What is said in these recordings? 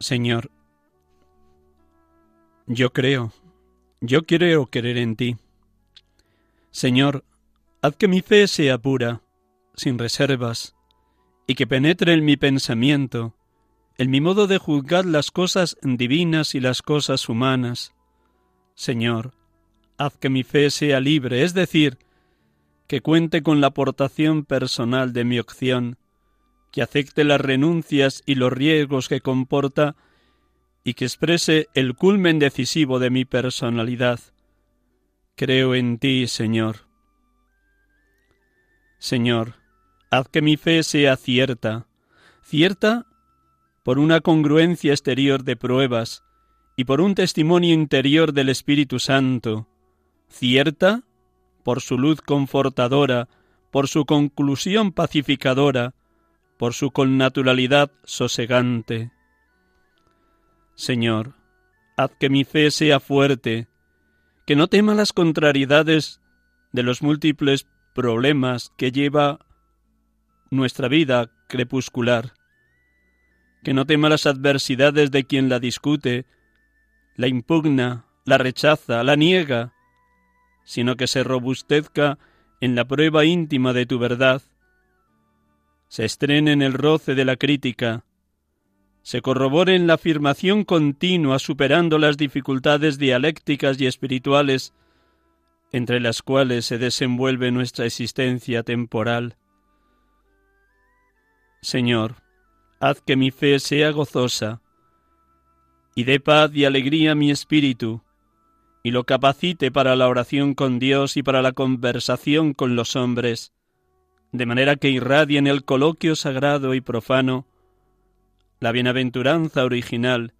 Señor, yo creo, yo quiero creer en ti. Señor, haz que mi fe sea pura, sin reservas, y que penetre en mi pensamiento, en mi modo de juzgar las cosas divinas y las cosas humanas. Señor, haz que mi fe sea libre, es decir, que cuente con la aportación personal de mi opción, que acepte las renuncias y los riesgos que comporta y que exprese el culmen decisivo de mi personalidad. Creo en ti, Señor. Señor, haz que mi fe sea cierta, cierta por una congruencia exterior de pruebas y por un testimonio interior del Espíritu Santo, cierta por su luz confortadora, por su conclusión pacificadora, por su connaturalidad sosegante. Señor, haz que mi fe sea fuerte, que no tema las contrariedades de los múltiples problemas que lleva nuestra vida crepuscular, que no tema las adversidades de quien la discute, la impugna, la rechaza, la niega, sino que se robustezca en la prueba íntima de tu verdad, se estrene en el roce de la crítica, se corrobore en la afirmación continua superando las dificultades dialécticas y espirituales entre las cuales se desenvuelve nuestra existencia temporal. Señor, haz que mi fe sea gozosa, y dé paz y alegría a mi espíritu, y lo capacite para la oración con Dios y para la conversación con los hombres, de manera que irradie en el coloquio sagrado y profano la bienaventuranza original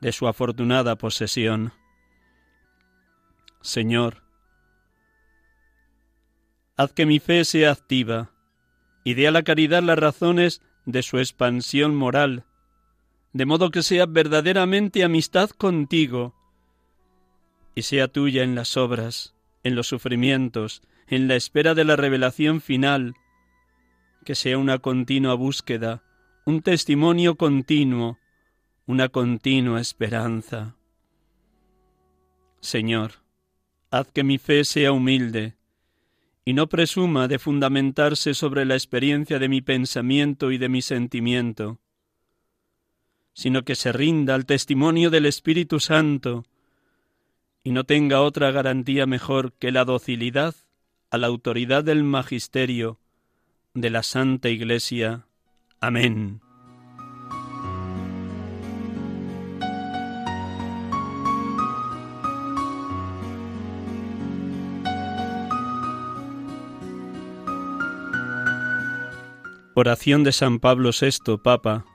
de su afortunada posesión. Señor, haz que mi fe sea activa y dé a la caridad las razones de su expansión moral, de modo que sea verdaderamente amistad contigo y sea tuya en las obras, en los sufrimientos, en la espera de la revelación final, que sea una continua búsqueda, un testimonio continuo, una continua esperanza. Señor, haz que mi fe sea humilde, y no presuma de fundamentarse sobre la experiencia de mi pensamiento y de mi sentimiento, sino que se rinda al testimonio del Espíritu Santo, y no tenga otra garantía mejor que la docilidad a la autoridad del magisterio de la Santa Iglesia. Amén. Oración de San Pablo VI, Papa,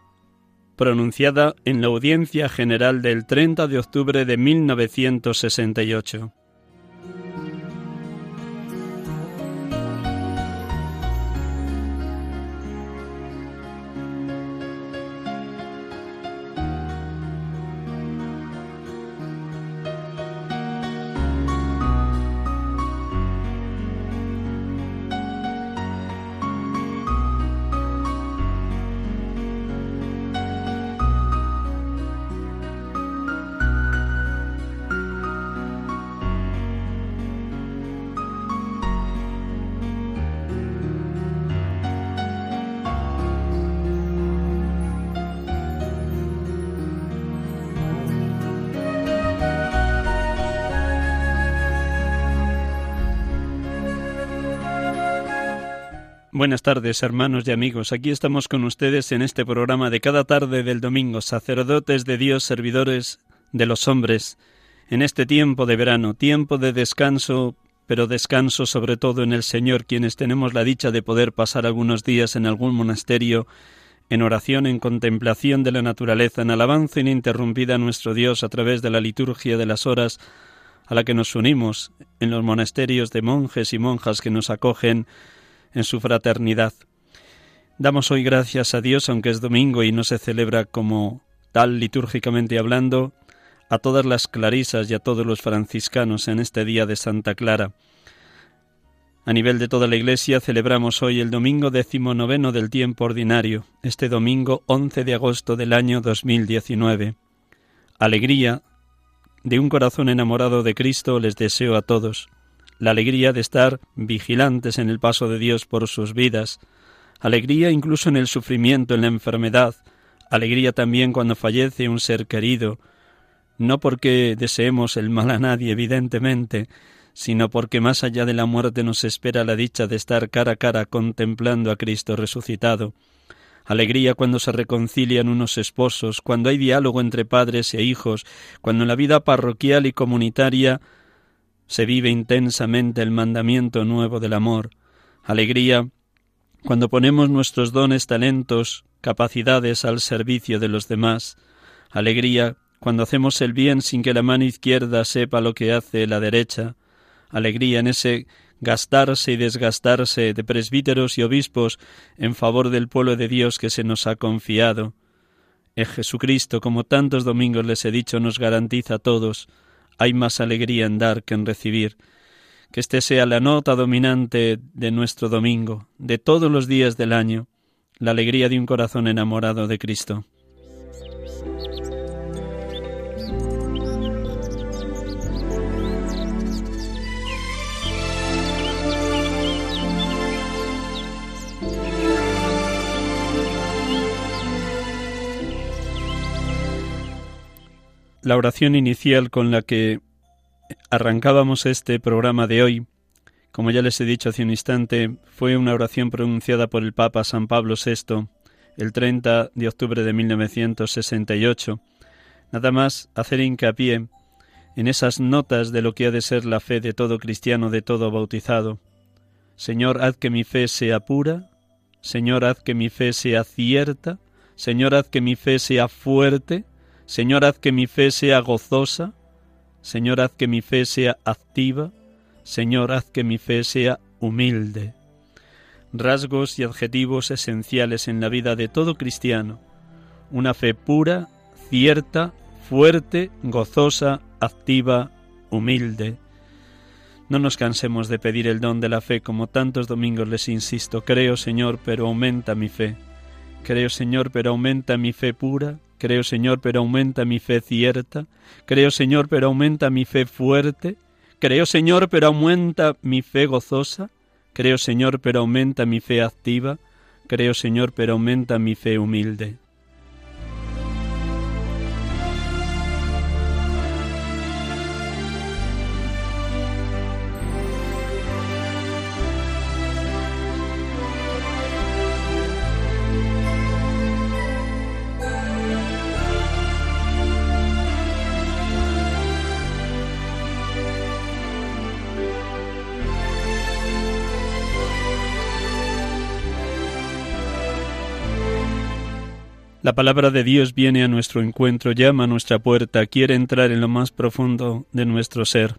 pronunciada en la audiencia general del 30 de octubre de 1968. Buenas tardes, hermanos y amigos. Aquí estamos con ustedes en este programa de cada tarde del domingo, sacerdotes de Dios, servidores de los hombres, en este tiempo de verano, tiempo de descanso, pero descanso sobre todo en el Señor, quienes tenemos la dicha de poder pasar algunos días en algún monasterio en oración, en contemplación de la naturaleza, en alabanza ininterrumpida a nuestro Dios a través de la liturgia de las horas a la que nos unimos en los monasterios de monjes y monjas que nos acogen en su fraternidad. Damos hoy gracias a Dios, aunque es domingo y no se celebra como tal litúrgicamente hablando, a todas las clarisas y a todos los franciscanos en este día de Santa Clara. A nivel de toda la Iglesia celebramos hoy el domingo decimonoveno del tiempo ordinario, este domingo 11 de agosto del año 2019. Alegría de un corazón enamorado de Cristo les deseo a todos la alegría de estar vigilantes en el paso de Dios por sus vidas, alegría incluso en el sufrimiento, en la enfermedad, alegría también cuando fallece un ser querido, no porque deseemos el mal a nadie, evidentemente, sino porque más allá de la muerte nos espera la dicha de estar cara a cara contemplando a Cristo resucitado. Alegría cuando se reconcilian unos esposos, cuando hay diálogo entre padres e hijos, cuando en la vida parroquial y comunitaria se vive intensamente el mandamiento nuevo del amor. Alegría cuando ponemos nuestros dones, talentos, capacidades al servicio de los demás. Alegría cuando hacemos el bien sin que la mano izquierda sepa lo que hace la derecha. Alegría en ese gastarse y desgastarse de presbíteros y obispos en favor del pueblo de Dios que se nos ha confiado. En Jesucristo, como tantos domingos les he dicho, nos garantiza a todos hay más alegría en dar que en recibir. Que este sea la nota dominante de nuestro domingo, de todos los días del año, la alegría de un corazón enamorado de Cristo. La oración inicial con la que arrancábamos este programa de hoy, como ya les he dicho hace un instante, fue una oración pronunciada por el Papa San Pablo VI el 30 de octubre de 1968. Nada más hacer hincapié en esas notas de lo que ha de ser la fe de todo cristiano, de todo bautizado. Señor, haz que mi fe sea pura, Señor, haz que mi fe sea cierta, Señor, haz que mi fe sea fuerte, Señor, haz que mi fe sea gozosa, Señor, haz que mi fe sea activa, Señor, haz que mi fe sea humilde. Rasgos y adjetivos esenciales en la vida de todo cristiano. Una fe pura, cierta, fuerte, gozosa, activa, humilde. No nos cansemos de pedir el don de la fe como tantos domingos les insisto. Creo, Señor, pero aumenta mi fe. Creo, Señor, pero aumenta mi fe pura. Creo, Señor, pero aumenta mi fe cierta. Creo, Señor, pero aumenta mi fe fuerte. Creo, Señor, pero aumenta mi fe gozosa. Creo, Señor, pero aumenta mi fe activa. Creo, Señor, pero aumenta mi fe humilde. La palabra de Dios viene a nuestro encuentro, llama a nuestra puerta, quiere entrar en lo más profundo de nuestro ser.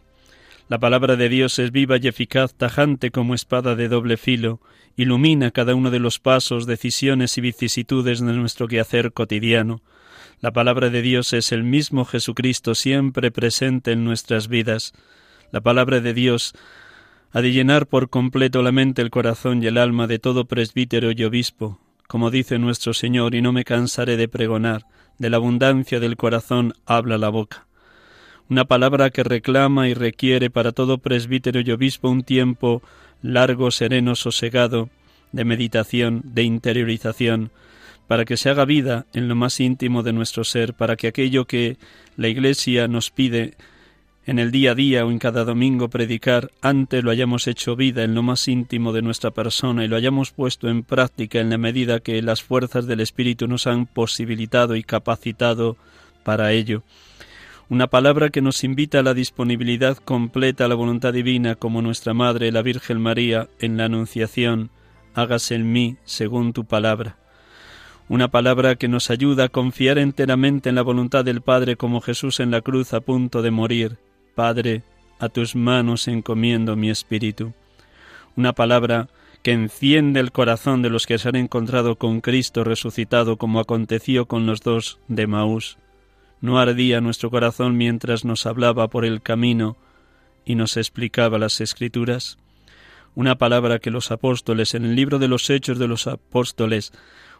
La palabra de Dios es viva y eficaz, tajante como espada de doble filo, ilumina cada uno de los pasos, decisiones y vicisitudes de nuestro quehacer cotidiano. La palabra de Dios es el mismo Jesucristo siempre presente en nuestras vidas. La palabra de Dios ha de llenar por completo la mente, el corazón y el alma de todo presbítero y obispo, como dice nuestro Señor, y no me cansaré de pregonar, de la abundancia del corazón habla la boca. Una palabra que reclama y requiere para todo presbítero y obispo un tiempo largo, sereno, sosegado, de meditación, de interiorización, para que se haga vida en lo más íntimo de nuestro ser, para que aquello que la Iglesia nos pide en el día a día o en cada domingo predicar, antes lo hayamos hecho vida en lo más íntimo de nuestra persona y lo hayamos puesto en práctica en la medida que las fuerzas del Espíritu nos han posibilitado y capacitado para ello. Una palabra que nos invita a la disponibilidad completa a la voluntad divina como nuestra Madre, la Virgen María, en la Anunciación, hágase en mí según tu palabra una palabra que nos ayuda a confiar enteramente en la voluntad del Padre como Jesús en la cruz a punto de morir, Padre, a tus manos encomiendo mi espíritu. Una palabra que enciende el corazón de los que se han encontrado con Cristo resucitado como aconteció con los dos de Maús. No ardía nuestro corazón mientras nos hablaba por el camino y nos explicaba las escrituras. Una palabra que los apóstoles en el libro de los Hechos de los Apóstoles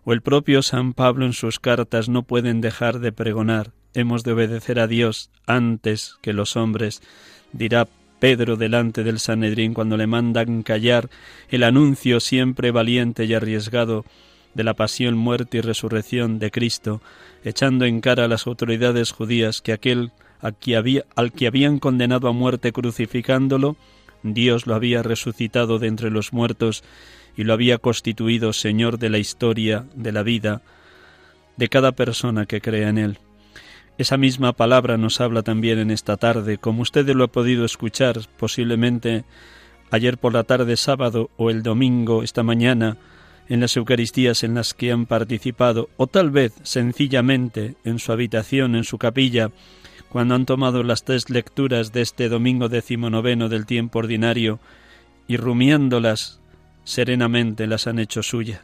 o el propio San Pablo en sus cartas no pueden dejar de pregonar hemos de obedecer a Dios antes que los hombres, dirá Pedro delante del Sanedrín cuando le mandan callar el anuncio siempre valiente y arriesgado de la pasión, muerte y resurrección de Cristo, echando en cara a las autoridades judías que aquel al que, había, al que habían condenado a muerte crucificándolo, Dios lo había resucitado de entre los muertos y lo había constituido Señor de la historia, de la vida, de cada persona que crea en Él. Esa misma palabra nos habla también en esta tarde, como ustedes lo ha podido escuchar posiblemente ayer por la tarde sábado o el domingo esta mañana en las Eucaristías en las que han participado, o tal vez sencillamente en su habitación, en su capilla, cuando han tomado las tres lecturas de este domingo decimonoveno del tiempo ordinario y rumiándolas serenamente las han hecho suya.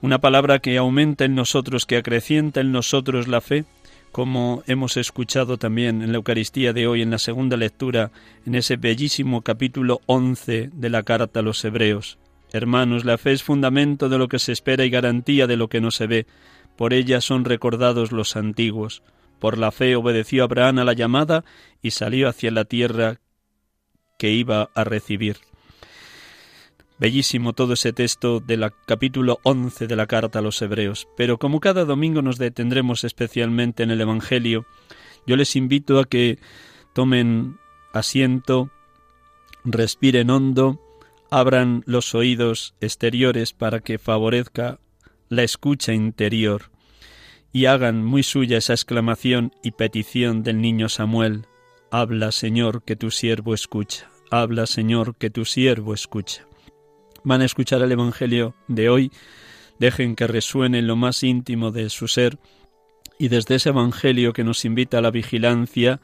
Una palabra que aumenta en nosotros, que acrecienta en nosotros la fe, como hemos escuchado también en la Eucaristía de hoy, en la segunda lectura, en ese bellísimo capítulo once de la carta a los Hebreos. Hermanos, la fe es fundamento de lo que se espera y garantía de lo que no se ve. Por ella son recordados los antiguos. Por la fe obedeció Abraham a la llamada y salió hacia la tierra que iba a recibir. Bellísimo todo ese texto del capítulo 11 de la carta a los Hebreos. Pero como cada domingo nos detendremos especialmente en el Evangelio, yo les invito a que tomen asiento, respiren hondo, abran los oídos exteriores para que favorezca la escucha interior y hagan muy suya esa exclamación y petición del niño Samuel. Habla, Señor, que tu siervo escucha. Habla, Señor, que tu siervo escucha van a escuchar el Evangelio de hoy, dejen que resuene en lo más íntimo de su ser y desde ese Evangelio que nos invita a la vigilancia,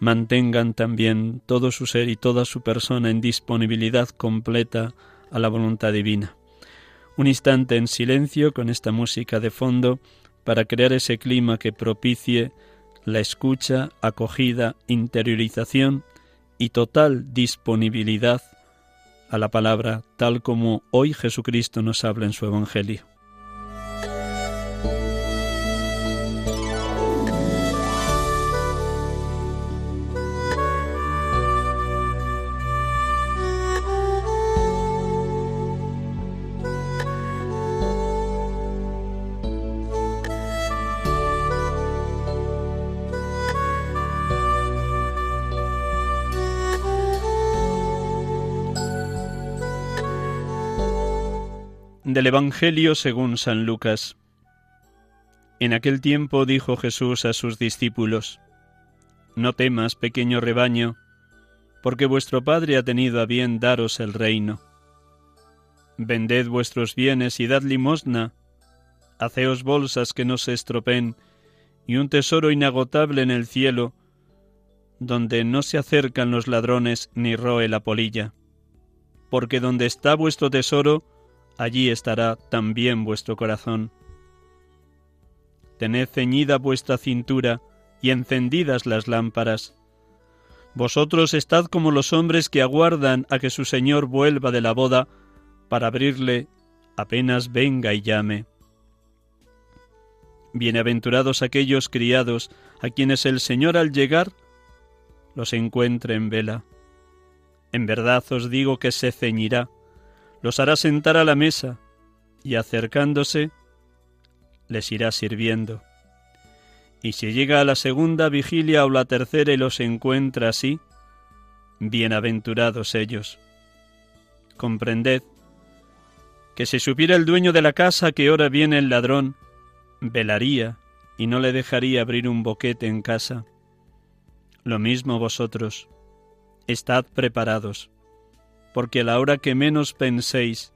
mantengan también todo su ser y toda su persona en disponibilidad completa a la voluntad divina. Un instante en silencio con esta música de fondo para crear ese clima que propicie la escucha, acogida, interiorización y total disponibilidad a la palabra tal como hoy Jesucristo nos habla en su Evangelio. Del Evangelio según San Lucas. En aquel tiempo dijo Jesús a sus discípulos, No temas, pequeño rebaño, porque vuestro Padre ha tenido a bien daros el reino. Vended vuestros bienes y dad limosna, haceos bolsas que no se estropen, y un tesoro inagotable en el cielo, donde no se acercan los ladrones ni roe la polilla. Porque donde está vuestro tesoro, allí estará también vuestro corazón. Tened ceñida vuestra cintura y encendidas las lámparas. Vosotros estad como los hombres que aguardan a que su Señor vuelva de la boda para abrirle apenas venga y llame. Bienaventurados aquellos criados a quienes el Señor al llegar los encuentre en vela. En verdad os digo que se ceñirá los hará sentar a la mesa y acercándose les irá sirviendo. Y si llega a la segunda vigilia o la tercera y los encuentra así, bienaventurados ellos. Comprended que si supiera el dueño de la casa que ahora viene el ladrón, velaría y no le dejaría abrir un boquete en casa. Lo mismo vosotros, estad preparados, porque a la hora que menos penséis,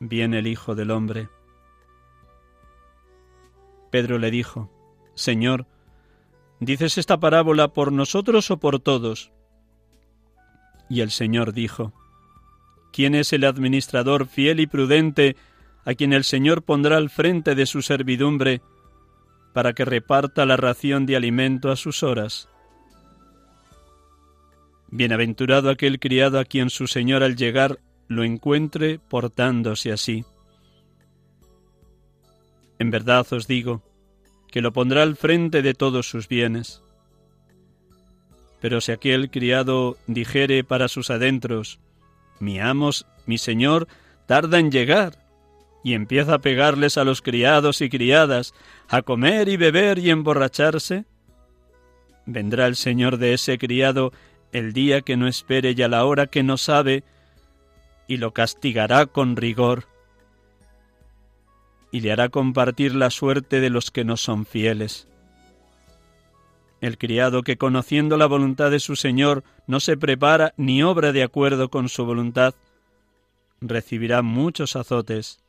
viene el Hijo del Hombre. Pedro le dijo, Señor, ¿dices esta parábola por nosotros o por todos? Y el Señor dijo, ¿Quién es el administrador fiel y prudente a quien el Señor pondrá al frente de su servidumbre para que reparta la ración de alimento a sus horas? Bienaventurado aquel criado a quien su Señor al llegar lo encuentre portándose así. En verdad os digo que lo pondrá al frente de todos sus bienes. Pero si aquel criado dijere para sus adentros, mi amos, mi señor, tarda en llegar, y empieza a pegarles a los criados y criadas, a comer y beber y emborracharse, vendrá el señor de ese criado el día que no espere y a la hora que no sabe, y lo castigará con rigor, y le hará compartir la suerte de los que no son fieles. El criado que conociendo la voluntad de su Señor no se prepara ni obra de acuerdo con su voluntad, recibirá muchos azotes.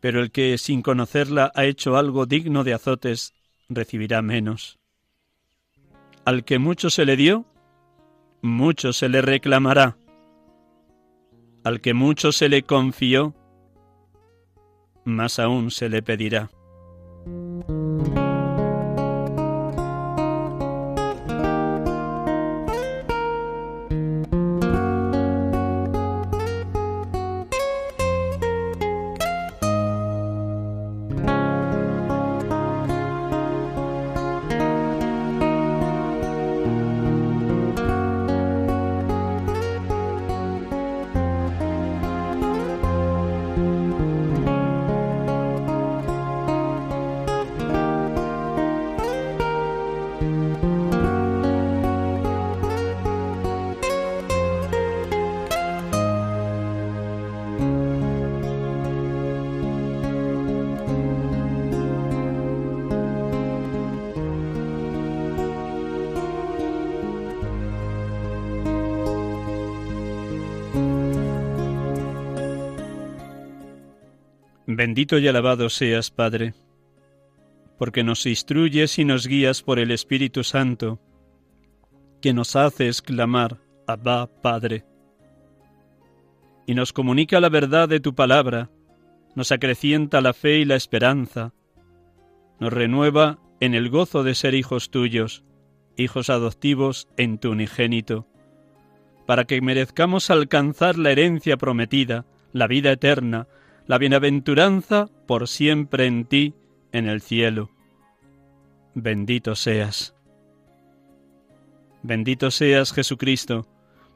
Pero el que sin conocerla ha hecho algo digno de azotes, recibirá menos. Al que mucho se le dio, mucho se le reclamará. Al que mucho se le confió, más aún se le pedirá. Y alabado seas, Padre, porque nos instruyes y nos guías por el Espíritu Santo, que nos hace exclamar, Abba, Padre, y nos comunica la verdad de tu palabra, nos acrecienta la fe y la esperanza, nos renueva en el gozo de ser hijos tuyos, hijos adoptivos en tu unigénito, para que merezcamos alcanzar la herencia prometida, la vida eterna, la bienaventuranza por siempre en ti, en el cielo. Bendito seas. Bendito seas, Jesucristo,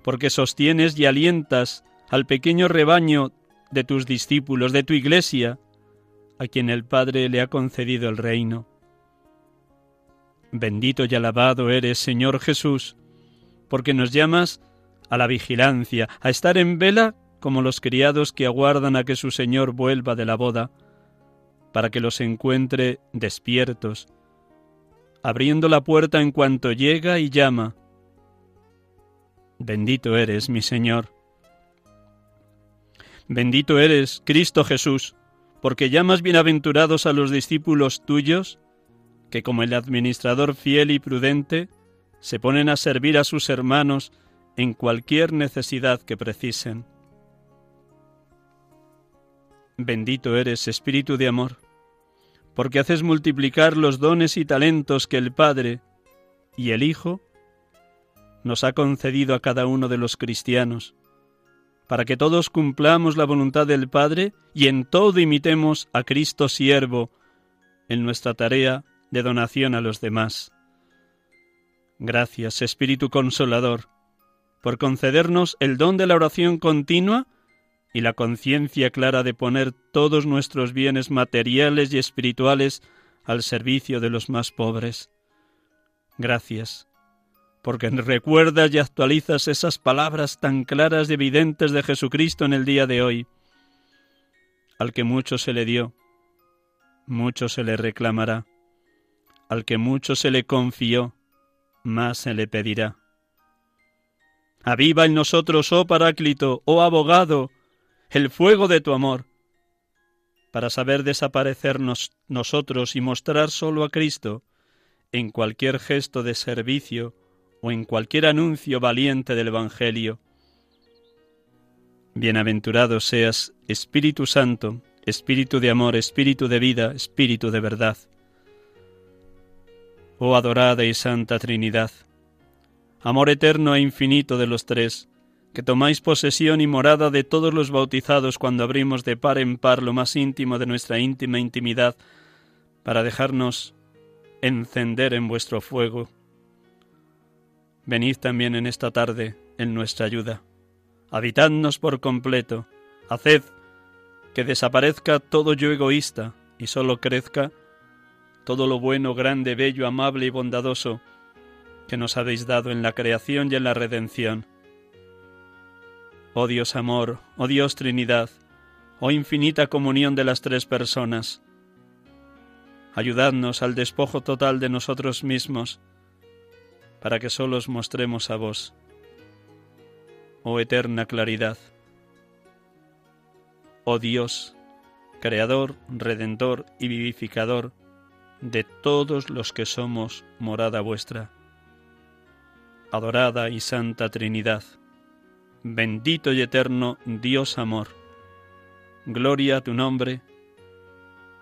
porque sostienes y alientas al pequeño rebaño de tus discípulos, de tu iglesia, a quien el Padre le ha concedido el reino. Bendito y alabado eres, Señor Jesús, porque nos llamas a la vigilancia, a estar en vela como los criados que aguardan a que su señor vuelva de la boda, para que los encuentre despiertos, abriendo la puerta en cuanto llega y llama. Bendito eres, mi Señor. Bendito eres, Cristo Jesús, porque llamas bienaventurados a los discípulos tuyos, que como el administrador fiel y prudente, se ponen a servir a sus hermanos en cualquier necesidad que precisen. Bendito eres, Espíritu de amor, porque haces multiplicar los dones y talentos que el Padre y el Hijo nos ha concedido a cada uno de los cristianos, para que todos cumplamos la voluntad del Padre y en todo imitemos a Cristo siervo en nuestra tarea de donación a los demás. Gracias, Espíritu Consolador, por concedernos el don de la oración continua y la conciencia clara de poner todos nuestros bienes materiales y espirituales al servicio de los más pobres. Gracias, porque recuerdas y actualizas esas palabras tan claras y evidentes de Jesucristo en el día de hoy. Al que mucho se le dio, mucho se le reclamará. Al que mucho se le confió, más se le pedirá. Aviva en nosotros, oh Paráclito, oh abogado, el fuego de tu amor, para saber desaparecernos nosotros y mostrar solo a Cristo en cualquier gesto de servicio o en cualquier anuncio valiente del Evangelio. Bienaventurado seas, Espíritu Santo, Espíritu de amor, Espíritu de vida, Espíritu de verdad. Oh adorada y santa Trinidad, amor eterno e infinito de los tres, que tomáis posesión y morada de todos los bautizados cuando abrimos de par en par lo más íntimo de nuestra íntima intimidad, para dejarnos encender en vuestro fuego. Venid también en esta tarde en nuestra ayuda. Habitadnos por completo. Haced que desaparezca todo yo egoísta y solo crezca todo lo bueno, grande, bello, amable y bondadoso que nos habéis dado en la creación y en la redención. Oh Dios amor, oh Dios Trinidad, oh infinita comunión de las tres personas, ayudadnos al despojo total de nosotros mismos, para que solos mostremos a vos, oh eterna claridad, oh Dios, Creador, Redentor y Vivificador de todos los que somos morada vuestra. Adorada y Santa Trinidad, bendito y eterno Dios amor, gloria a tu nombre,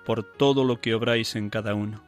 por todo lo que obráis en cada uno.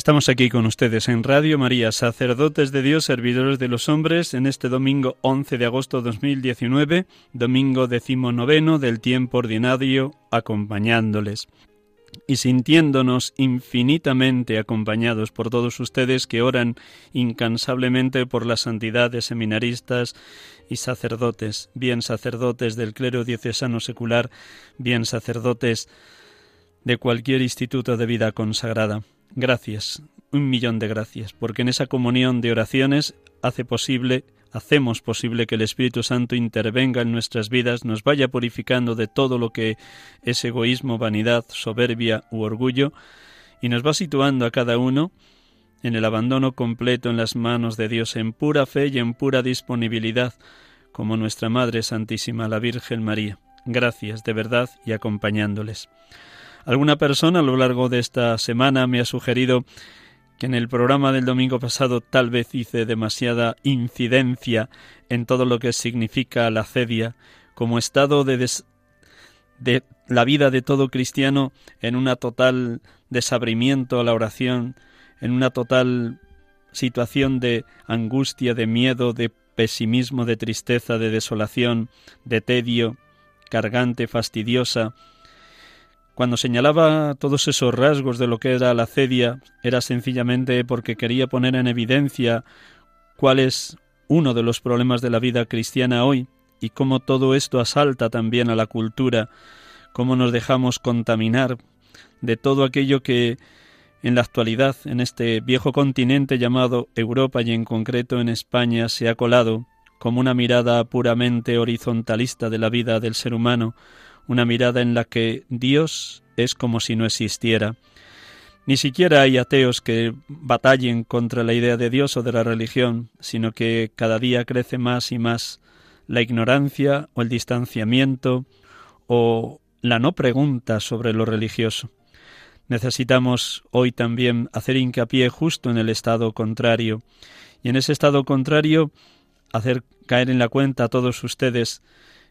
Estamos aquí con ustedes en Radio María, sacerdotes de Dios, servidores de los hombres, en este domingo 11 de agosto de 2019, domingo decimonoveno del tiempo ordinario, acompañándoles y sintiéndonos infinitamente acompañados por todos ustedes que oran incansablemente por la santidad de seminaristas y sacerdotes, bien sacerdotes del clero diocesano secular, bien sacerdotes de cualquier instituto de vida consagrada. Gracias, un millón de gracias, porque en esa comunión de oraciones hace posible, hacemos posible que el Espíritu Santo intervenga en nuestras vidas, nos vaya purificando de todo lo que es egoísmo, vanidad, soberbia u orgullo, y nos va situando a cada uno en el abandono completo en las manos de Dios, en pura fe y en pura disponibilidad, como nuestra Madre Santísima, la Virgen María. Gracias de verdad y acompañándoles. Alguna persona a lo largo de esta semana me ha sugerido que en el programa del domingo pasado tal vez hice demasiada incidencia en todo lo que significa la cedia como estado de, de la vida de todo cristiano en una total desabrimiento a la oración, en una total situación de angustia, de miedo, de pesimismo, de tristeza, de desolación, de tedio, cargante, fastidiosa, cuando señalaba todos esos rasgos de lo que era la cedia, era sencillamente porque quería poner en evidencia cuál es uno de los problemas de la vida cristiana hoy y cómo todo esto asalta también a la cultura, cómo nos dejamos contaminar de todo aquello que en la actualidad en este viejo continente llamado Europa y en concreto en España se ha colado como una mirada puramente horizontalista de la vida del ser humano, una mirada en la que Dios es como si no existiera. Ni siquiera hay ateos que batallen contra la idea de Dios o de la religión, sino que cada día crece más y más la ignorancia o el distanciamiento o la no pregunta sobre lo religioso. Necesitamos hoy también hacer hincapié justo en el estado contrario y en ese estado contrario hacer caer en la cuenta a todos ustedes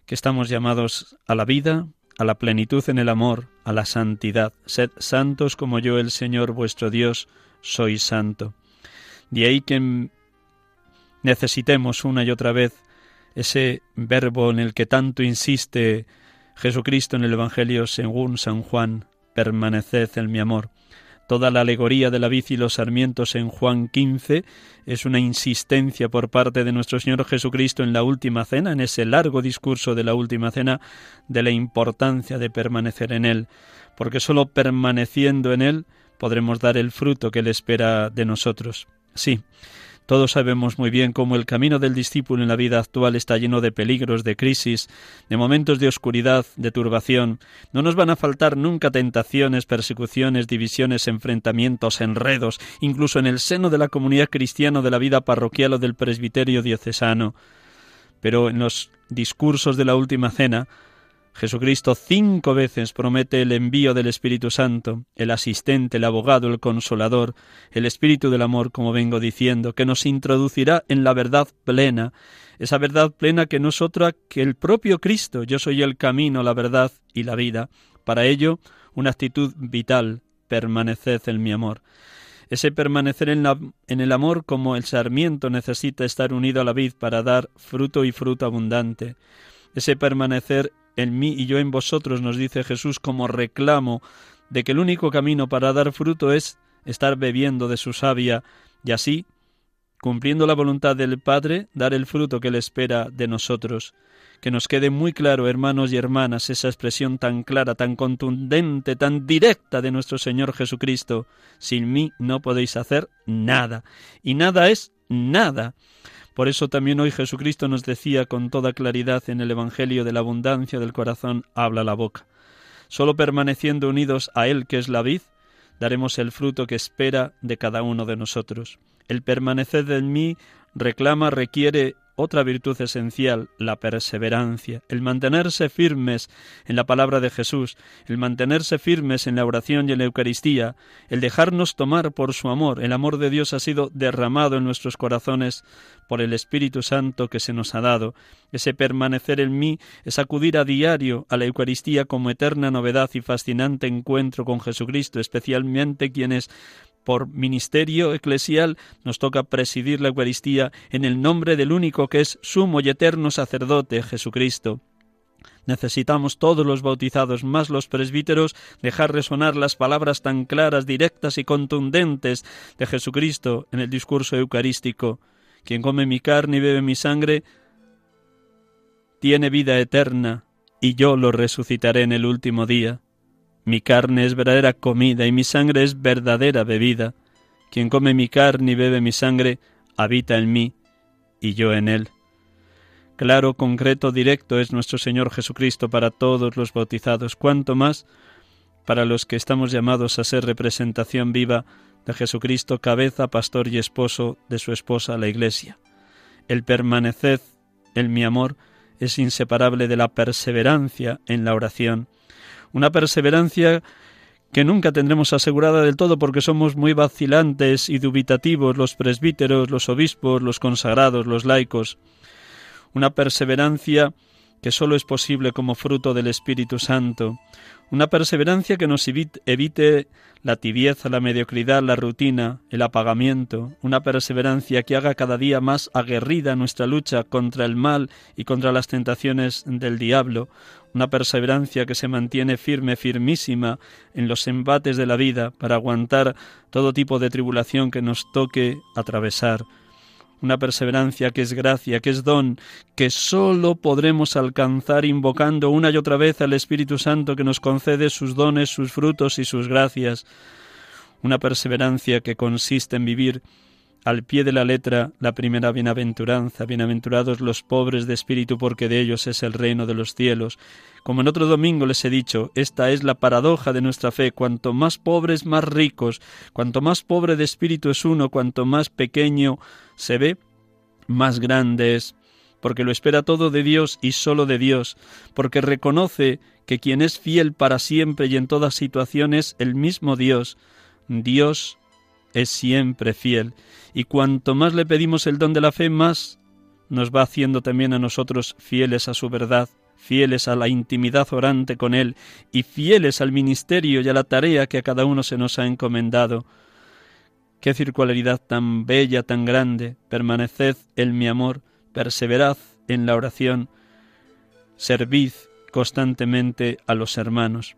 que estamos llamados a la vida, a la plenitud en el amor, a la santidad. Sed santos como yo, el Señor vuestro Dios, soy santo. De ahí que necesitemos una y otra vez ese verbo en el que tanto insiste Jesucristo en el Evangelio según San Juan, permaneced en mi amor. Toda la alegoría de la vid y los sarmientos en Juan 15 es una insistencia por parte de nuestro Señor Jesucristo en la última cena, en ese largo discurso de la última cena, de la importancia de permanecer en Él, porque sólo permaneciendo en Él podremos dar el fruto que Él espera de nosotros. Sí, todos sabemos muy bien cómo el camino del discípulo en la vida actual está lleno de peligros, de crisis, de momentos de oscuridad, de turbación. No nos van a faltar nunca tentaciones, persecuciones, divisiones, enfrentamientos, enredos, incluso en el seno de la comunidad cristiana, de la vida parroquial o del presbiterio diocesano. Pero en los discursos de la última cena, Jesucristo cinco veces promete el envío del Espíritu Santo, el asistente, el abogado, el consolador, el Espíritu del amor, como vengo diciendo, que nos introducirá en la verdad plena, esa verdad plena que no es otra que el propio Cristo. Yo soy el camino, la verdad y la vida. Para ello, una actitud vital, permaneced en mi amor. Ese permanecer en, en el amor como el sarmiento necesita estar unido a la vid para dar fruto y fruto abundante. Ese permanecer en mí y yo en vosotros, nos dice Jesús como reclamo de que el único camino para dar fruto es estar bebiendo de su savia y así, cumpliendo la voluntad del Padre, dar el fruto que Él espera de nosotros. Que nos quede muy claro, hermanos y hermanas, esa expresión tan clara, tan contundente, tan directa de nuestro Señor Jesucristo. Sin mí no podéis hacer nada. Y nada es nada. Por eso también hoy Jesucristo nos decía con toda claridad en el Evangelio de la abundancia del corazón habla la boca. Solo permaneciendo unidos a Él que es la vid, daremos el fruto que espera de cada uno de nosotros. El permanecer en mí reclama, requiere otra virtud esencial, la perseverancia, el mantenerse firmes en la palabra de Jesús, el mantenerse firmes en la oración y en la Eucaristía, el dejarnos tomar por su amor. El amor de Dios ha sido derramado en nuestros corazones por el Espíritu Santo que se nos ha dado. Ese permanecer en mí es acudir a diario a la Eucaristía como eterna novedad y fascinante encuentro con Jesucristo, especialmente quienes por ministerio eclesial nos toca presidir la Eucaristía en el nombre del único que es sumo y eterno sacerdote, Jesucristo. Necesitamos todos los bautizados, más los presbíteros, dejar resonar las palabras tan claras, directas y contundentes de Jesucristo en el discurso eucarístico. Quien come mi carne y bebe mi sangre tiene vida eterna, y yo lo resucitaré en el último día. Mi carne es verdadera comida y mi sangre es verdadera bebida. Quien come mi carne y bebe mi sangre, habita en mí y yo en él. Claro, concreto, directo es nuestro Señor Jesucristo para todos los bautizados, cuanto más para los que estamos llamados a ser representación viva de Jesucristo, cabeza, pastor y esposo de su esposa, la Iglesia. El permaneced en mi amor es inseparable de la perseverancia en la oración, una perseverancia que nunca tendremos asegurada del todo porque somos muy vacilantes y dubitativos los presbíteros, los obispos, los consagrados, los laicos. Una perseverancia que sólo es posible como fruto del Espíritu Santo. Una perseverancia que nos evite la tibieza, la mediocridad, la rutina, el apagamiento. Una perseverancia que haga cada día más aguerrida nuestra lucha contra el mal y contra las tentaciones del diablo una perseverancia que se mantiene firme, firmísima en los embates de la vida para aguantar todo tipo de tribulación que nos toque atravesar. Una perseverancia que es gracia, que es don, que sólo podremos alcanzar invocando una y otra vez al Espíritu Santo que nos concede sus dones, sus frutos y sus gracias. Una perseverancia que consiste en vivir al pie de la letra la primera bienaventuranza, bienaventurados los pobres de espíritu porque de ellos es el reino de los cielos. Como en otro domingo les he dicho, esta es la paradoja de nuestra fe, cuanto más pobres, más ricos, cuanto más pobre de espíritu es uno, cuanto más pequeño se ve, más grande es. porque lo espera todo de Dios y solo de Dios, porque reconoce que quien es fiel para siempre y en todas situaciones, el mismo Dios. Dios es siempre fiel, y cuanto más le pedimos el don de la fe, más nos va haciendo también a nosotros fieles a su verdad, fieles a la intimidad orante con Él y fieles al ministerio y a la tarea que a cada uno se nos ha encomendado. Qué circularidad tan bella, tan grande. Permaneced en mi amor, perseverad en la oración, servid constantemente a los hermanos.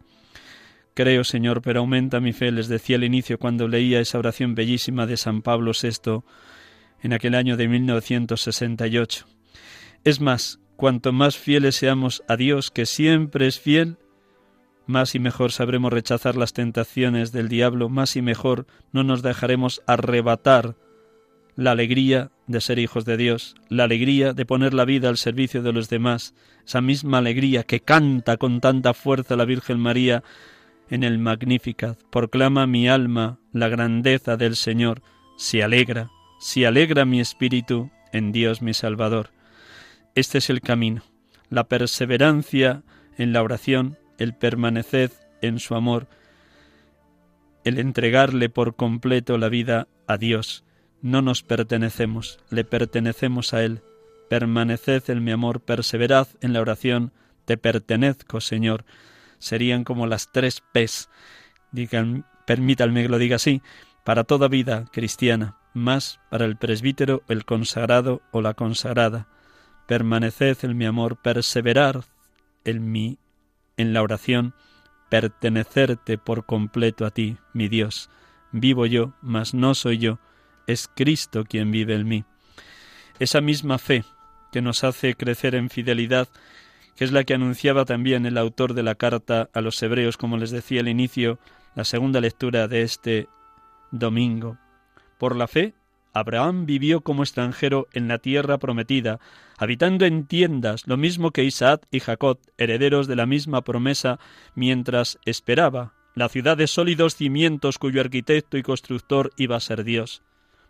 Creo, Señor, pero aumenta mi fe, les decía al inicio cuando leía esa oración bellísima de San Pablo VI en aquel año de 1968. Es más, cuanto más fieles seamos a Dios, que siempre es fiel, más y mejor sabremos rechazar las tentaciones del diablo, más y mejor no nos dejaremos arrebatar la alegría de ser hijos de Dios, la alegría de poner la vida al servicio de los demás, esa misma alegría que canta con tanta fuerza la Virgen María en el Magnificat. Proclama mi alma la grandeza del Señor, se alegra, se alegra mi espíritu en Dios mi Salvador. Este es el camino, la perseverancia en la oración, el permanecer en su amor, el entregarle por completo la vida a Dios. No nos pertenecemos, le pertenecemos a Él. Permaneced en mi amor, perseverad en la oración, te pertenezco, Señor. Serían como las tres P's, digan, permítanme que lo diga así, para toda vida cristiana, más para el presbítero, el consagrado o la consagrada. Permaneced en mi amor, perseverad en mi en la oración, pertenecerte por completo a ti, mi Dios. Vivo yo, mas no soy yo, es Cristo quien vive en mí. Esa misma fe que nos hace crecer en fidelidad, que es la que anunciaba también el autor de la carta a los hebreos, como les decía al inicio, la segunda lectura de este domingo. Por la fe, Abraham vivió como extranjero en la tierra prometida, habitando en tiendas, lo mismo que Isaac y Jacob, herederos de la misma promesa, mientras esperaba la ciudad de sólidos cimientos cuyo arquitecto y constructor iba a ser Dios.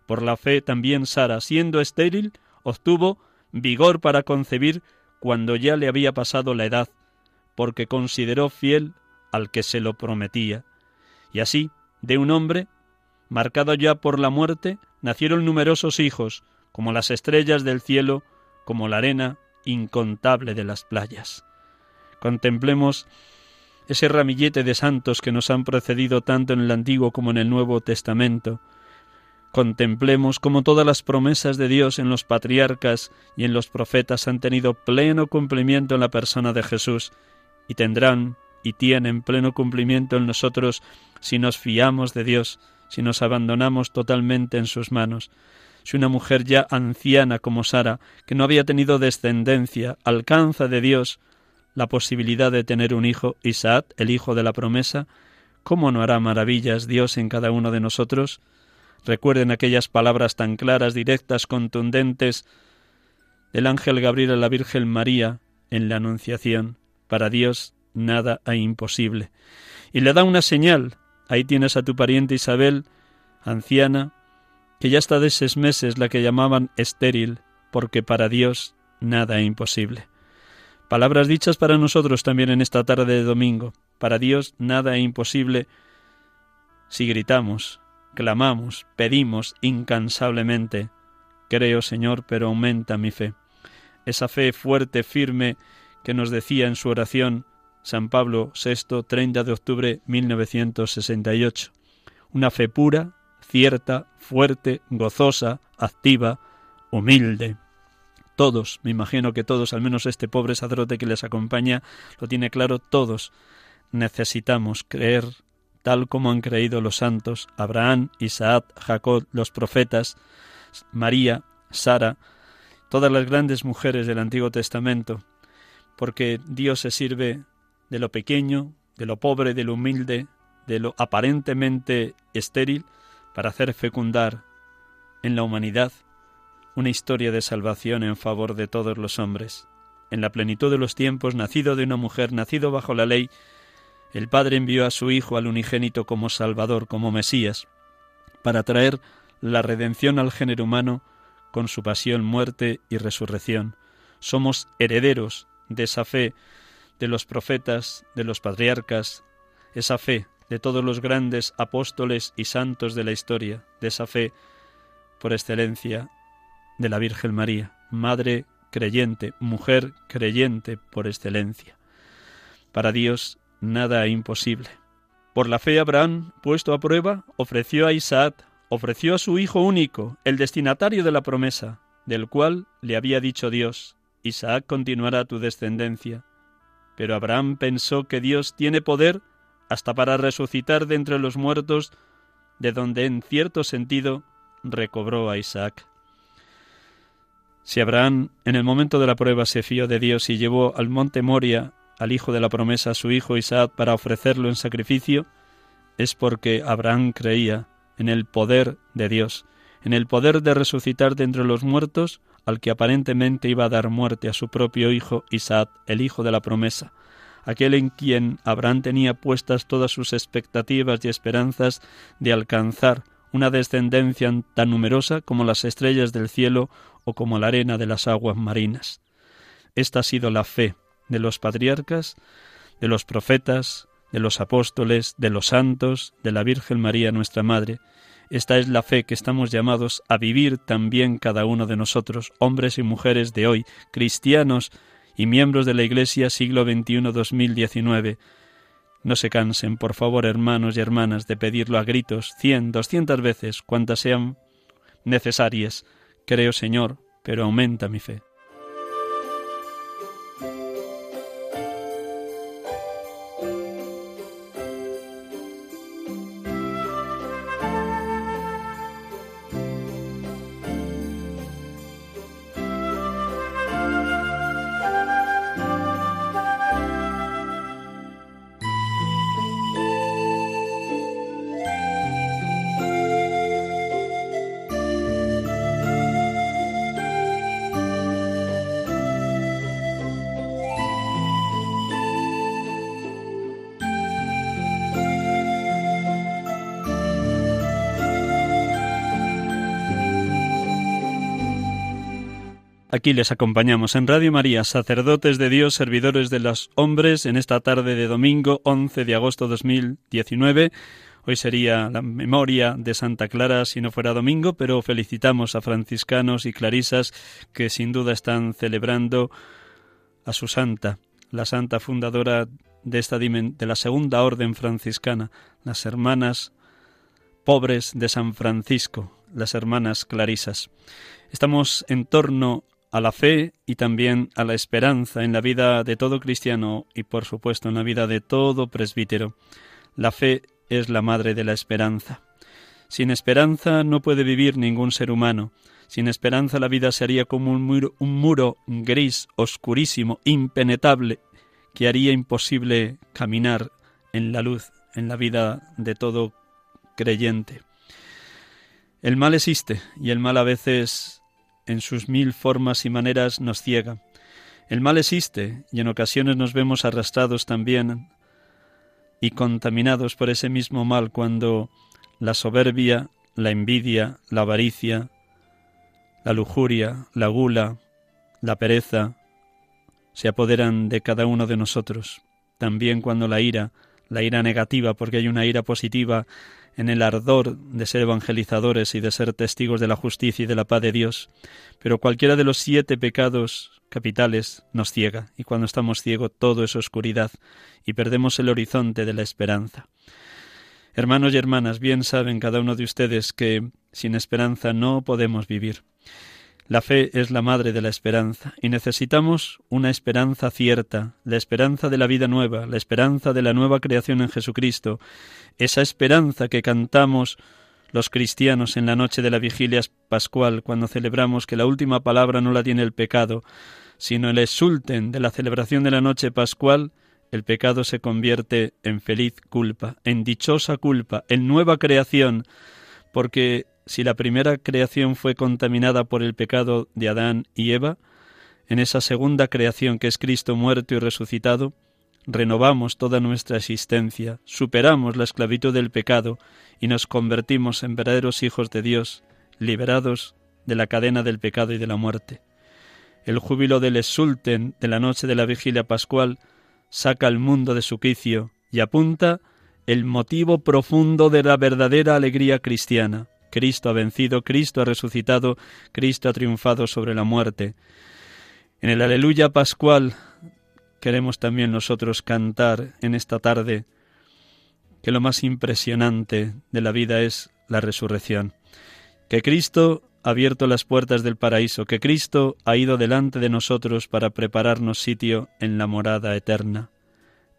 Por la fe también Sara, siendo estéril, obtuvo vigor para concebir cuando ya le había pasado la edad, porque consideró fiel al que se lo prometía. Y así, de un hombre, marcado ya por la muerte, nacieron numerosos hijos, como las estrellas del cielo, como la arena incontable de las playas. Contemplemos ese ramillete de santos que nos han precedido tanto en el Antiguo como en el Nuevo Testamento. Contemplemos cómo todas las promesas de Dios en los patriarcas y en los profetas han tenido pleno cumplimiento en la persona de Jesús y tendrán y tienen pleno cumplimiento en nosotros si nos fiamos de Dios, si nos abandonamos totalmente en sus manos. Si una mujer ya anciana como Sara, que no había tenido descendencia, alcanza de Dios la posibilidad de tener un hijo, Isaac, el hijo de la promesa, ¿cómo no hará maravillas Dios en cada uno de nosotros? Recuerden aquellas palabras tan claras, directas, contundentes del ángel Gabriel a la Virgen María en la Anunciación. Para Dios nada hay imposible. Y le da una señal, Ahí tienes a tu pariente Isabel, anciana, que ya está de seis meses la que llamaban estéril, porque para Dios nada es imposible. Palabras dichas para nosotros también en esta tarde de domingo. Para Dios nada es imposible si gritamos, clamamos, pedimos incansablemente. Creo, Señor, pero aumenta mi fe. Esa fe fuerte, firme, que nos decía en su oración, San Pablo VI, 30 de octubre 1968. Una fe pura, cierta, fuerte, gozosa, activa, humilde. Todos, me imagino que todos, al menos este pobre sacerdote que les acompaña, lo tiene claro, todos necesitamos creer tal como han creído los santos, Abraham, Isaac, Jacob, los profetas, María, Sara, todas las grandes mujeres del Antiguo Testamento, porque Dios se sirve de lo pequeño, de lo pobre, de lo humilde, de lo aparentemente estéril, para hacer fecundar en la humanidad una historia de salvación en favor de todos los hombres. En la plenitud de los tiempos, nacido de una mujer, nacido bajo la ley, el Padre envió a su Hijo al unigénito como Salvador, como Mesías, para traer la redención al género humano con su pasión, muerte y resurrección. somos herederos de esa fe de los profetas, de los patriarcas, esa fe de todos los grandes apóstoles y santos de la historia, de esa fe por excelencia de la Virgen María, Madre creyente, mujer creyente por excelencia. Para Dios nada imposible. Por la fe Abraham, puesto a prueba, ofreció a Isaac, ofreció a su hijo único, el destinatario de la promesa, del cual le había dicho Dios, Isaac continuará tu descendencia. Pero Abraham pensó que Dios tiene poder hasta para resucitar de entre los muertos, de donde en cierto sentido recobró a Isaac. Si Abraham en el momento de la prueba se fió de Dios y llevó al monte Moria al hijo de la promesa, su hijo Isaac, para ofrecerlo en sacrificio, es porque Abraham creía en el poder de Dios, en el poder de resucitar de entre los muertos al que aparentemente iba a dar muerte a su propio hijo Isaac, el hijo de la promesa, aquel en quien Abraham tenía puestas todas sus expectativas y esperanzas de alcanzar una descendencia tan numerosa como las estrellas del cielo o como la arena de las aguas marinas. Esta ha sido la fe de los patriarcas, de los profetas, de los apóstoles, de los santos, de la Virgen María nuestra Madre. Esta es la fe que estamos llamados a vivir también cada uno de nosotros, hombres y mujeres de hoy, cristianos y miembros de la Iglesia siglo XXI 2019. No se cansen, por favor, hermanos y hermanas, de pedirlo a gritos, cien, doscientas veces, cuantas sean necesarias. Creo, Señor, pero aumenta mi fe. Aquí les acompañamos en Radio María, sacerdotes de Dios, servidores de los hombres, en esta tarde de domingo 11 de agosto 2019. Hoy sería la memoria de Santa Clara si no fuera domingo, pero felicitamos a franciscanos y clarisas que sin duda están celebrando a su santa, la santa fundadora de esta de la segunda orden franciscana, las hermanas pobres de San Francisco, las hermanas clarisas. Estamos en torno a la fe y también a la esperanza en la vida de todo cristiano y por supuesto en la vida de todo presbítero. La fe es la madre de la esperanza. Sin esperanza no puede vivir ningún ser humano. Sin esperanza la vida sería como un muro, un muro gris, oscurísimo, impenetrable, que haría imposible caminar en la luz, en la vida de todo creyente. El mal existe y el mal a veces en sus mil formas y maneras nos ciega. El mal existe y en ocasiones nos vemos arrastrados también y contaminados por ese mismo mal cuando la soberbia, la envidia, la avaricia, la lujuria, la gula, la pereza se apoderan de cada uno de nosotros. También cuando la ira, la ira negativa, porque hay una ira positiva en el ardor de ser evangelizadores y de ser testigos de la justicia y de la paz de Dios, pero cualquiera de los siete pecados capitales nos ciega, y cuando estamos ciegos todo es oscuridad y perdemos el horizonte de la esperanza. Hermanos y hermanas, bien saben cada uno de ustedes que sin esperanza no podemos vivir. La fe es la madre de la esperanza y necesitamos una esperanza cierta, la esperanza de la vida nueva, la esperanza de la nueva creación en Jesucristo, esa esperanza que cantamos los cristianos en la noche de la vigilia pascual, cuando celebramos que la última palabra no la tiene el pecado, sino el exulten de la celebración de la noche pascual, el pecado se convierte en feliz culpa, en dichosa culpa, en nueva creación, porque si la primera creación fue contaminada por el pecado de Adán y Eva, en esa segunda creación que es Cristo muerto y resucitado, renovamos toda nuestra existencia, superamos la esclavitud del pecado y nos convertimos en verdaderos hijos de Dios, liberados de la cadena del pecado y de la muerte. El júbilo del exulten de la noche de la vigilia pascual saca al mundo de su quicio y apunta el motivo profundo de la verdadera alegría cristiana. Cristo ha vencido, Cristo ha resucitado, Cristo ha triunfado sobre la muerte. En el aleluya pascual queremos también nosotros cantar en esta tarde que lo más impresionante de la vida es la resurrección, que Cristo ha abierto las puertas del paraíso, que Cristo ha ido delante de nosotros para prepararnos sitio en la morada eterna.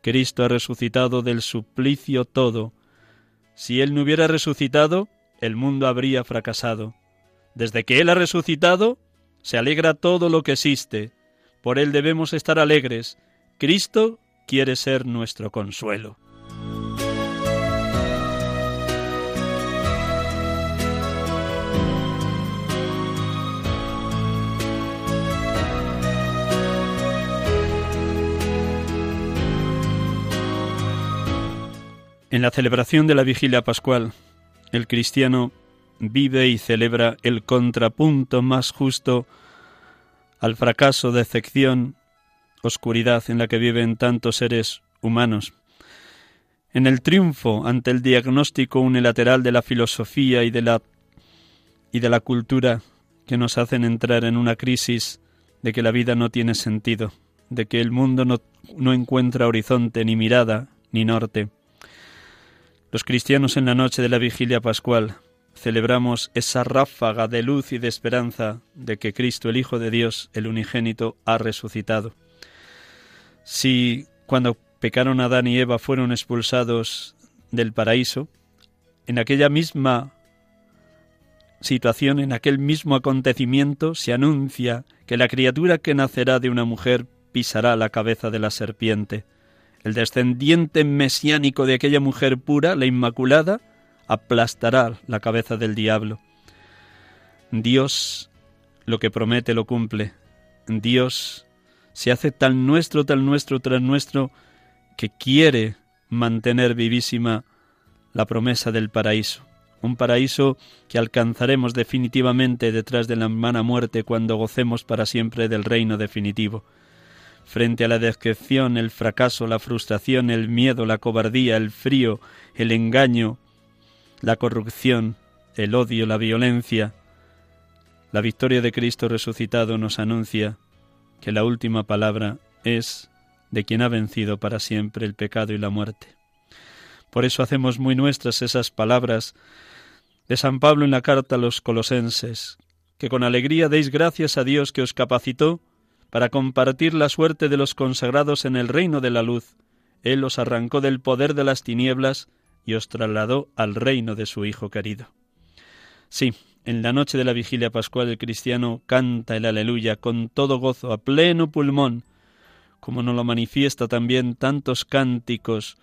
Cristo ha resucitado del suplicio todo. Si Él no hubiera resucitado, el mundo habría fracasado. Desde que Él ha resucitado, se alegra todo lo que existe. Por Él debemos estar alegres. Cristo quiere ser nuestro consuelo. En la celebración de la vigilia pascual, el cristiano vive y celebra el contrapunto más justo al fracaso, decepción, oscuridad en la que viven tantos seres humanos. En el triunfo ante el diagnóstico unilateral de la filosofía y de la y de la cultura que nos hacen entrar en una crisis de que la vida no tiene sentido, de que el mundo no, no encuentra horizonte, ni mirada, ni norte. Los cristianos en la noche de la vigilia pascual celebramos esa ráfaga de luz y de esperanza de que Cristo, el Hijo de Dios, el unigénito, ha resucitado. Si cuando pecaron Adán y Eva fueron expulsados del paraíso, en aquella misma situación, en aquel mismo acontecimiento, se anuncia que la criatura que nacerá de una mujer pisará la cabeza de la serpiente. El descendiente mesiánico de aquella mujer pura, la Inmaculada, aplastará la cabeza del diablo. Dios lo que promete lo cumple. Dios se hace tan nuestro, tan nuestro, tan nuestro, que quiere mantener vivísima la promesa del paraíso. Un paraíso que alcanzaremos definitivamente detrás de la humana muerte cuando gocemos para siempre del reino definitivo frente a la decepción, el fracaso, la frustración, el miedo, la cobardía, el frío, el engaño, la corrupción, el odio, la violencia. La victoria de Cristo resucitado nos anuncia que la última palabra es de quien ha vencido para siempre el pecado y la muerte. Por eso hacemos muy nuestras esas palabras de San Pablo en la carta a los colosenses, que con alegría deis gracias a Dios que os capacitó para compartir la suerte de los consagrados en el reino de la luz. Él os arrancó del poder de las tinieblas y os trasladó al reino de su Hijo querido. Sí, en la noche de la vigilia pascual el cristiano canta el aleluya con todo gozo, a pleno pulmón, como nos lo manifiesta también tantos cánticos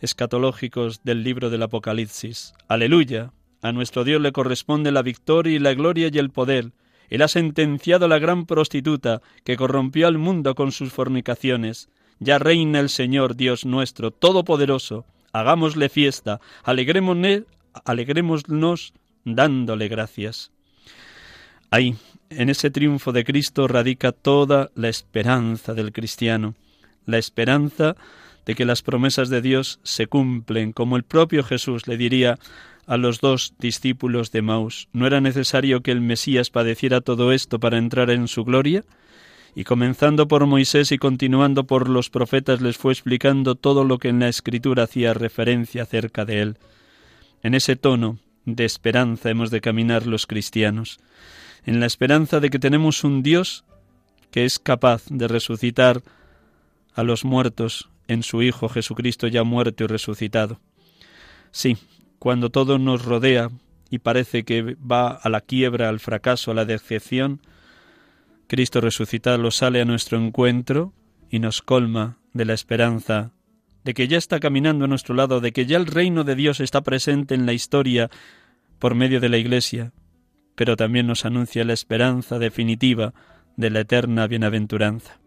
escatológicos del libro del Apocalipsis. Aleluya, a nuestro Dios le corresponde la victoria y la gloria y el poder, él ha sentenciado a la gran prostituta que corrompió al mundo con sus fornicaciones. Ya reina el Señor Dios nuestro, todopoderoso. Hagámosle fiesta, alegrémonos, alegrémonos dándole gracias. Ahí, en ese triunfo de Cristo radica toda la esperanza del cristiano, la esperanza de que las promesas de Dios se cumplen, como el propio Jesús le diría a los dos discípulos de Maús. ¿No era necesario que el Mesías padeciera todo esto para entrar en su gloria? Y comenzando por Moisés y continuando por los profetas les fue explicando todo lo que en la Escritura hacía referencia acerca de él. En ese tono de esperanza hemos de caminar los cristianos, en la esperanza de que tenemos un Dios que es capaz de resucitar a los muertos en su Hijo Jesucristo ya muerto y resucitado. Sí, cuando todo nos rodea y parece que va a la quiebra, al fracaso, a la decepción, Cristo resucitado sale a nuestro encuentro y nos colma de la esperanza de que ya está caminando a nuestro lado, de que ya el reino de Dios está presente en la historia por medio de la Iglesia, pero también nos anuncia la esperanza definitiva de la eterna bienaventuranza.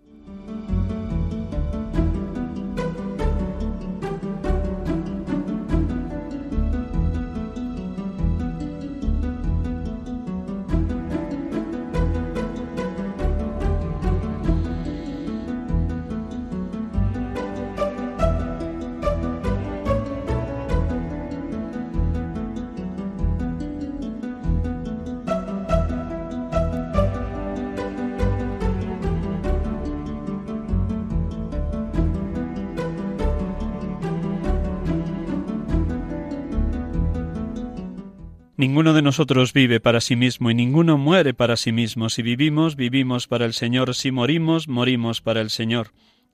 Nosotros vive para sí mismo y ninguno muere para sí mismo. Si vivimos, vivimos para el Señor. Si morimos, morimos para el Señor.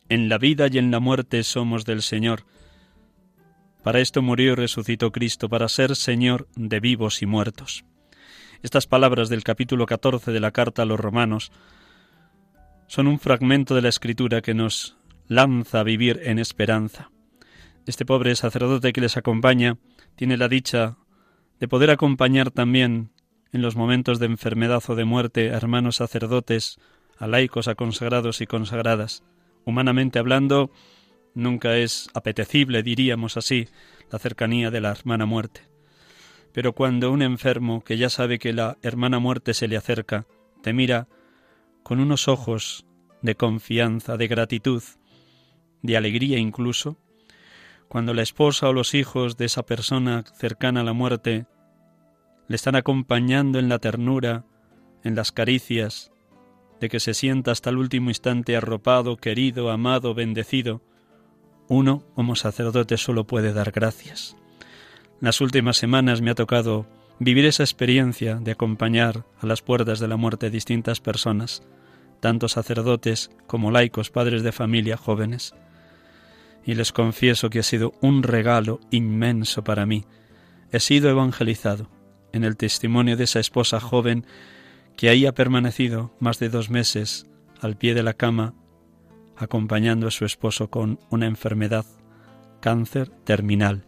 En la vida y en la muerte somos del Señor. Para esto murió y resucitó Cristo, para ser Señor de vivos y muertos. Estas palabras del capítulo 14 de la carta a los romanos son un fragmento de la escritura que nos lanza a vivir en esperanza. Este pobre sacerdote que les acompaña tiene la dicha de poder acompañar también en los momentos de enfermedad o de muerte a hermanos sacerdotes, a laicos, a consagrados y consagradas. Humanamente hablando, nunca es apetecible, diríamos así, la cercanía de la hermana muerte. Pero cuando un enfermo que ya sabe que la hermana muerte se le acerca, te mira con unos ojos de confianza, de gratitud, de alegría incluso, cuando la esposa o los hijos de esa persona cercana a la muerte le están acompañando en la ternura, en las caricias, de que se sienta hasta el último instante arropado, querido, amado, bendecido, uno como sacerdote solo puede dar gracias las últimas semanas me ha tocado vivir esa experiencia de acompañar a las puertas de la muerte distintas personas, tanto sacerdotes como laicos, padres de familia, jóvenes. Y les confieso que ha sido un regalo inmenso para mí. He sido evangelizado en el testimonio de esa esposa joven que ahí ha permanecido más de dos meses al pie de la cama, acompañando a su esposo con una enfermedad, cáncer terminal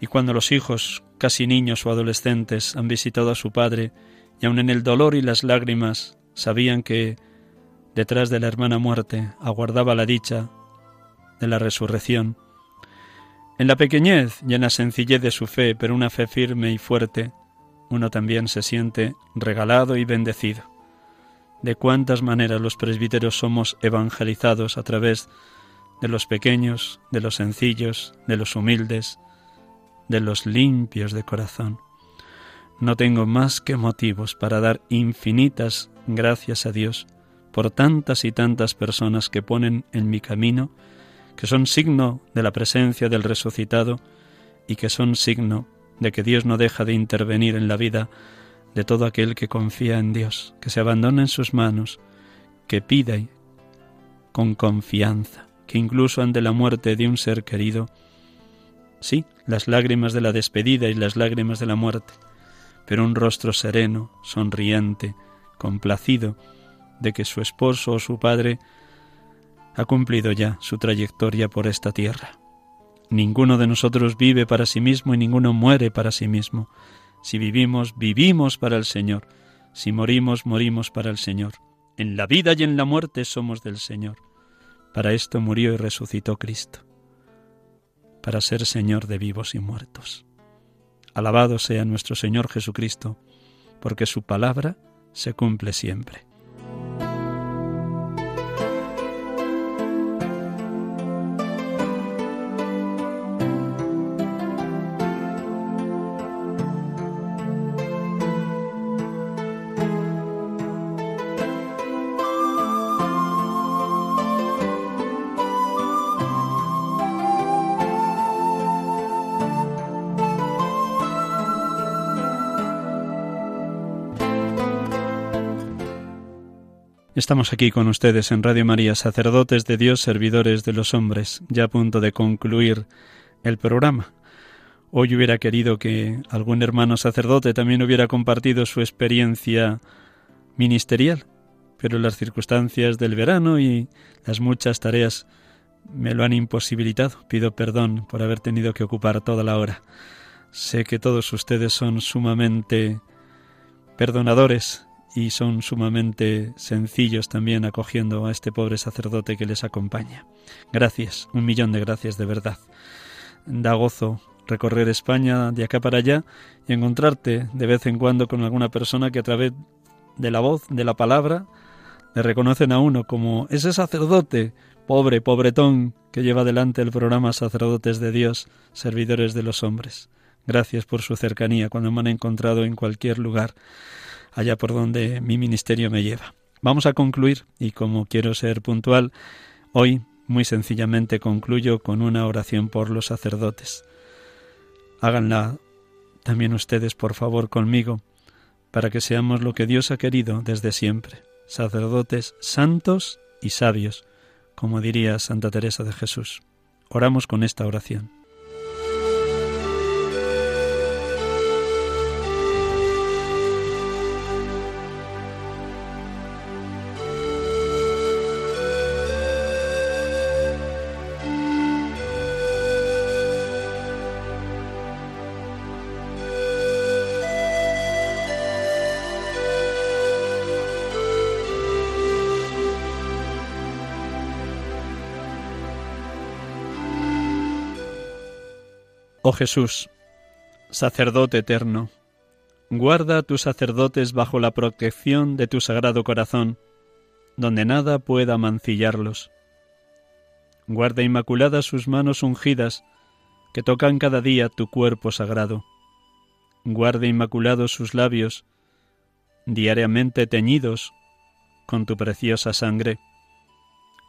y cuando los hijos, casi niños o adolescentes, han visitado a su padre, y aun en el dolor y las lágrimas, sabían que detrás de la hermana muerte aguardaba la dicha de la resurrección. En la pequeñez y en la sencillez de su fe, pero una fe firme y fuerte, uno también se siente regalado y bendecido. De cuántas maneras los presbíteros somos evangelizados a través de los pequeños, de los sencillos, de los humildes, de los limpios de corazón. No tengo más que motivos para dar infinitas gracias a Dios por tantas y tantas personas que ponen en mi camino, que son signo de la presencia del resucitado y que son signo de que Dios no deja de intervenir en la vida de todo aquel que confía en Dios, que se abandona en sus manos, que pide con confianza, que incluso ante la muerte de un ser querido, Sí, las lágrimas de la despedida y las lágrimas de la muerte, pero un rostro sereno, sonriente, complacido de que su esposo o su padre ha cumplido ya su trayectoria por esta tierra. Ninguno de nosotros vive para sí mismo y ninguno muere para sí mismo. Si vivimos, vivimos para el Señor. Si morimos, morimos para el Señor. En la vida y en la muerte somos del Señor. Para esto murió y resucitó Cristo para ser Señor de vivos y muertos. Alabado sea nuestro Señor Jesucristo, porque su palabra se cumple siempre. Estamos aquí con ustedes en Radio María, sacerdotes de Dios, servidores de los hombres, ya a punto de concluir el programa. Hoy hubiera querido que algún hermano sacerdote también hubiera compartido su experiencia ministerial, pero las circunstancias del verano y las muchas tareas me lo han imposibilitado. Pido perdón por haber tenido que ocupar toda la hora. Sé que todos ustedes son sumamente perdonadores y son sumamente sencillos también acogiendo a este pobre sacerdote que les acompaña. Gracias, un millón de gracias de verdad. Da gozo recorrer España de acá para allá y encontrarte de vez en cuando con alguna persona que a través de la voz, de la palabra, le reconocen a uno como ese sacerdote, pobre, pobretón, que lleva adelante el programa Sacerdotes de Dios, Servidores de los Hombres. Gracias por su cercanía cuando me han encontrado en cualquier lugar allá por donde mi ministerio me lleva. Vamos a concluir y como quiero ser puntual, hoy muy sencillamente concluyo con una oración por los sacerdotes. Háganla también ustedes, por favor, conmigo, para que seamos lo que Dios ha querido desde siempre, sacerdotes santos y sabios, como diría Santa Teresa de Jesús. Oramos con esta oración. Oh Jesús, sacerdote eterno, guarda a tus sacerdotes bajo la protección de tu sagrado corazón, donde nada pueda mancillarlos. Guarda inmaculadas sus manos ungidas, que tocan cada día tu cuerpo sagrado. Guarda inmaculados sus labios, diariamente teñidos con tu preciosa sangre.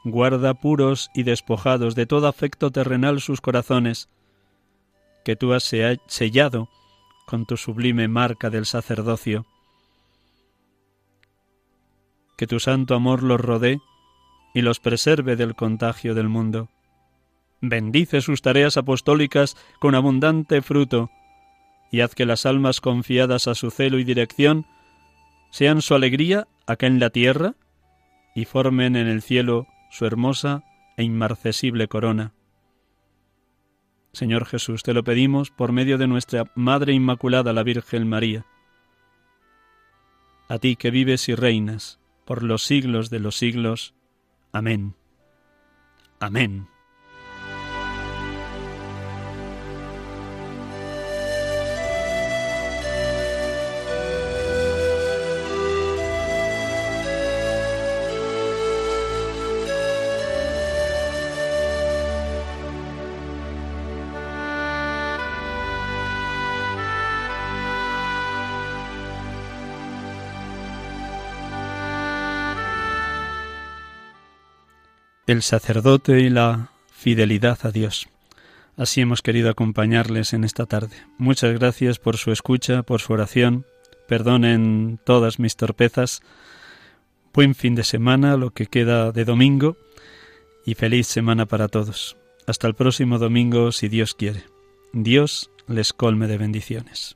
Guarda puros y despojados de todo afecto terrenal sus corazones, que tú has sellado con tu sublime marca del sacerdocio. Que tu santo amor los rodee y los preserve del contagio del mundo. Bendice sus tareas apostólicas con abundante fruto, y haz que las almas confiadas a su celo y dirección sean su alegría acá en la tierra y formen en el cielo su hermosa e inmarcesible corona. Señor Jesús, te lo pedimos por medio de nuestra Madre Inmaculada, la Virgen María. A ti que vives y reinas por los siglos de los siglos. Amén. Amén. El sacerdote y la fidelidad a Dios. Así hemos querido acompañarles en esta tarde. Muchas gracias por su escucha, por su oración. Perdonen todas mis torpezas. Buen fin de semana, lo que queda de domingo, y feliz semana para todos. Hasta el próximo domingo, si Dios quiere. Dios les colme de bendiciones.